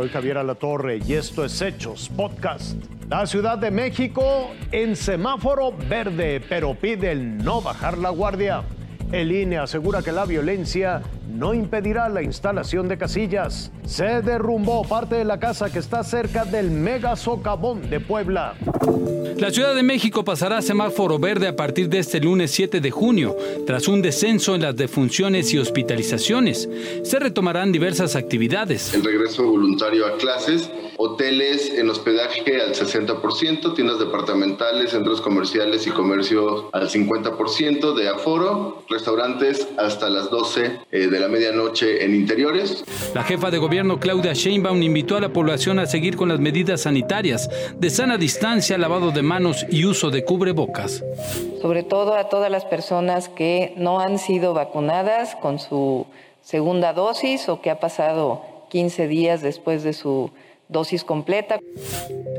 Soy Javier Alatorre y esto es Hechos Podcast. La Ciudad de México en semáforo verde, pero pide el no bajar la guardia. El INE asegura que la violencia no impedirá la instalación de casillas. Se derrumbó parte de la casa que está cerca del mega socavón de Puebla. La Ciudad de México pasará a semáforo verde a partir de este lunes 7 de junio, tras un descenso en las defunciones y hospitalizaciones. Se retomarán diversas actividades. El regreso voluntario a clases, hoteles en hospedaje al 60%, tiendas departamentales, centros comerciales y comercio al 50% de aforo, restaurantes hasta las 12 eh, de la medianoche en interiores. La jefa de gobierno Claudia Sheinbaum invitó a la población a seguir con las medidas sanitarias de sana distancia, lavado de manos y uso de cubrebocas. Sobre todo a todas las personas que no han sido vacunadas con su segunda dosis o que ha pasado 15 días después de su dosis completa.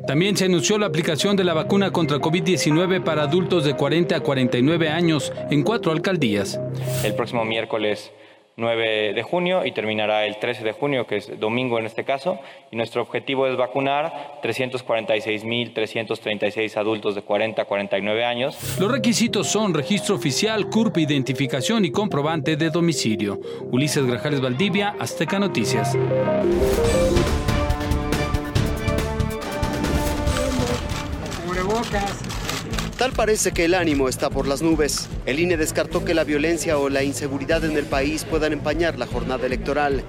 También se anunció la aplicación de la vacuna contra COVID-19 para adultos de 40 a 49 años en cuatro alcaldías. El próximo miércoles 9 de junio y terminará el 13 de junio, que es domingo en este caso, y nuestro objetivo es vacunar 346.336 adultos de 40 a 49 años. Los requisitos son registro oficial, CURP, identificación y comprobante de domicilio. Ulises Grajales Valdivia, Azteca Noticias. Tal parece que el ánimo está por las nubes. El INE descartó que la violencia o la inseguridad en el país puedan empañar la jornada electoral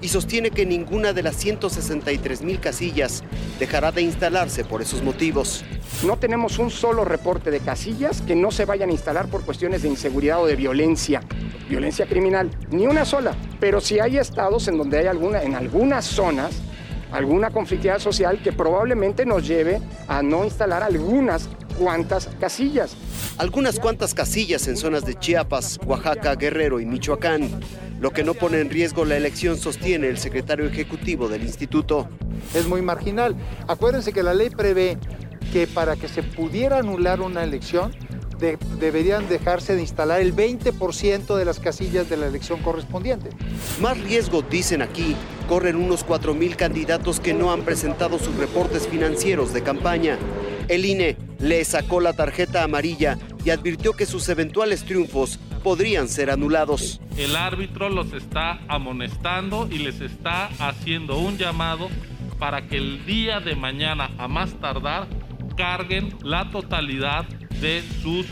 y sostiene que ninguna de las 163 mil casillas dejará de instalarse por esos motivos. No tenemos un solo reporte de casillas que no se vayan a instalar por cuestiones de inseguridad o de violencia, violencia criminal, ni una sola. Pero si hay estados en donde hay alguna, en algunas zonas, alguna conflictividad social que probablemente nos lleve a no instalar algunas cuantas casillas. Algunas cuantas casillas en zonas de Chiapas, Oaxaca, Guerrero y Michoacán, lo que no pone en riesgo la elección, sostiene el secretario ejecutivo del instituto. Es muy marginal. Acuérdense que la ley prevé que para que se pudiera anular una elección, deberían dejarse de instalar el 20% de las casillas de la elección correspondiente. Más riesgo, dicen aquí, corren unos 4.000 candidatos que no han presentado sus reportes financieros de campaña. El INE le sacó la tarjeta amarilla y advirtió que sus eventuales triunfos podrían ser anulados. El árbitro los está amonestando y les está haciendo un llamado para que el día de mañana, a más tardar, carguen la totalidad de sus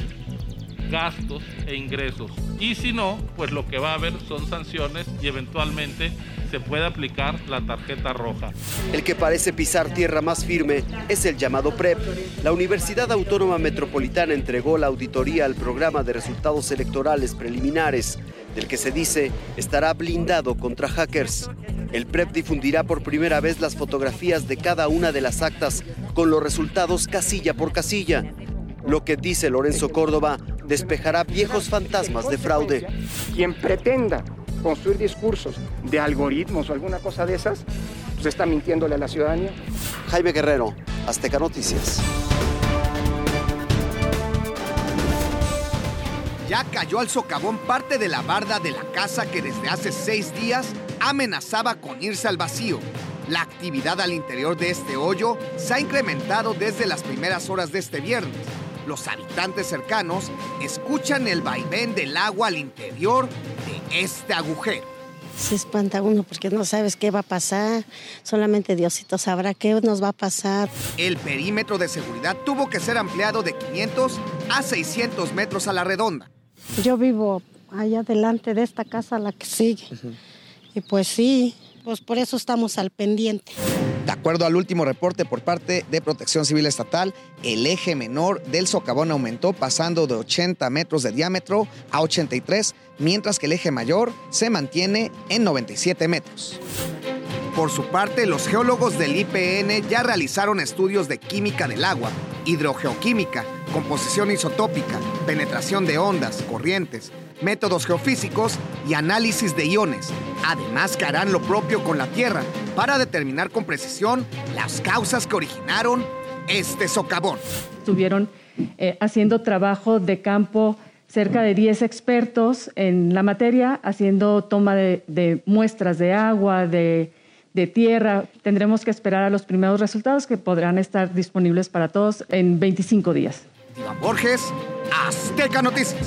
gastos e ingresos. Y si no, pues lo que va a haber son sanciones y eventualmente se puede aplicar la tarjeta roja. El que parece pisar tierra más firme es el llamado PREP. La Universidad Autónoma Metropolitana entregó la auditoría al programa de resultados electorales preliminares, del que se dice estará blindado contra hackers. El PREP difundirá por primera vez las fotografías de cada una de las actas con los resultados casilla por casilla. Lo que dice Lorenzo Córdoba despejará viejos fantasmas de fraude. Quien pretenda construir discursos de algoritmos o alguna cosa de esas, pues está mintiéndole a la ciudadanía. Jaime Guerrero, Azteca Noticias. Ya cayó al socavón parte de la barda de la casa que desde hace seis días amenazaba con irse al vacío. La actividad al interior de este hoyo se ha incrementado desde las primeras horas de este viernes. Los habitantes cercanos escuchan el vaivén del agua al interior este agujero. Se espanta uno porque no sabes qué va a pasar. Solamente Diosito sabrá qué nos va a pasar. El perímetro de seguridad tuvo que ser ampliado de 500 a 600 metros a la redonda. Yo vivo allá delante de esta casa, la que sigue. Y pues sí, pues por eso estamos al pendiente. De acuerdo al último reporte por parte de Protección Civil Estatal, el eje menor del socavón aumentó pasando de 80 metros de diámetro a 83, mientras que el eje mayor se mantiene en 97 metros. Por su parte, los geólogos del IPN ya realizaron estudios de química del agua, hidrogeoquímica, composición isotópica, penetración de ondas, corrientes, métodos geofísicos y análisis de iones. Además que harán lo propio con la Tierra para determinar con precisión las causas que originaron este socavón. Estuvieron eh, haciendo trabajo de campo cerca de 10 expertos en la materia, haciendo toma de, muestras de agua, de, de tierra. Tendremos que esperar a los primeros resultados que podrán estar disponibles para todos en 25 días. Iván Borges, Azteca Noticias.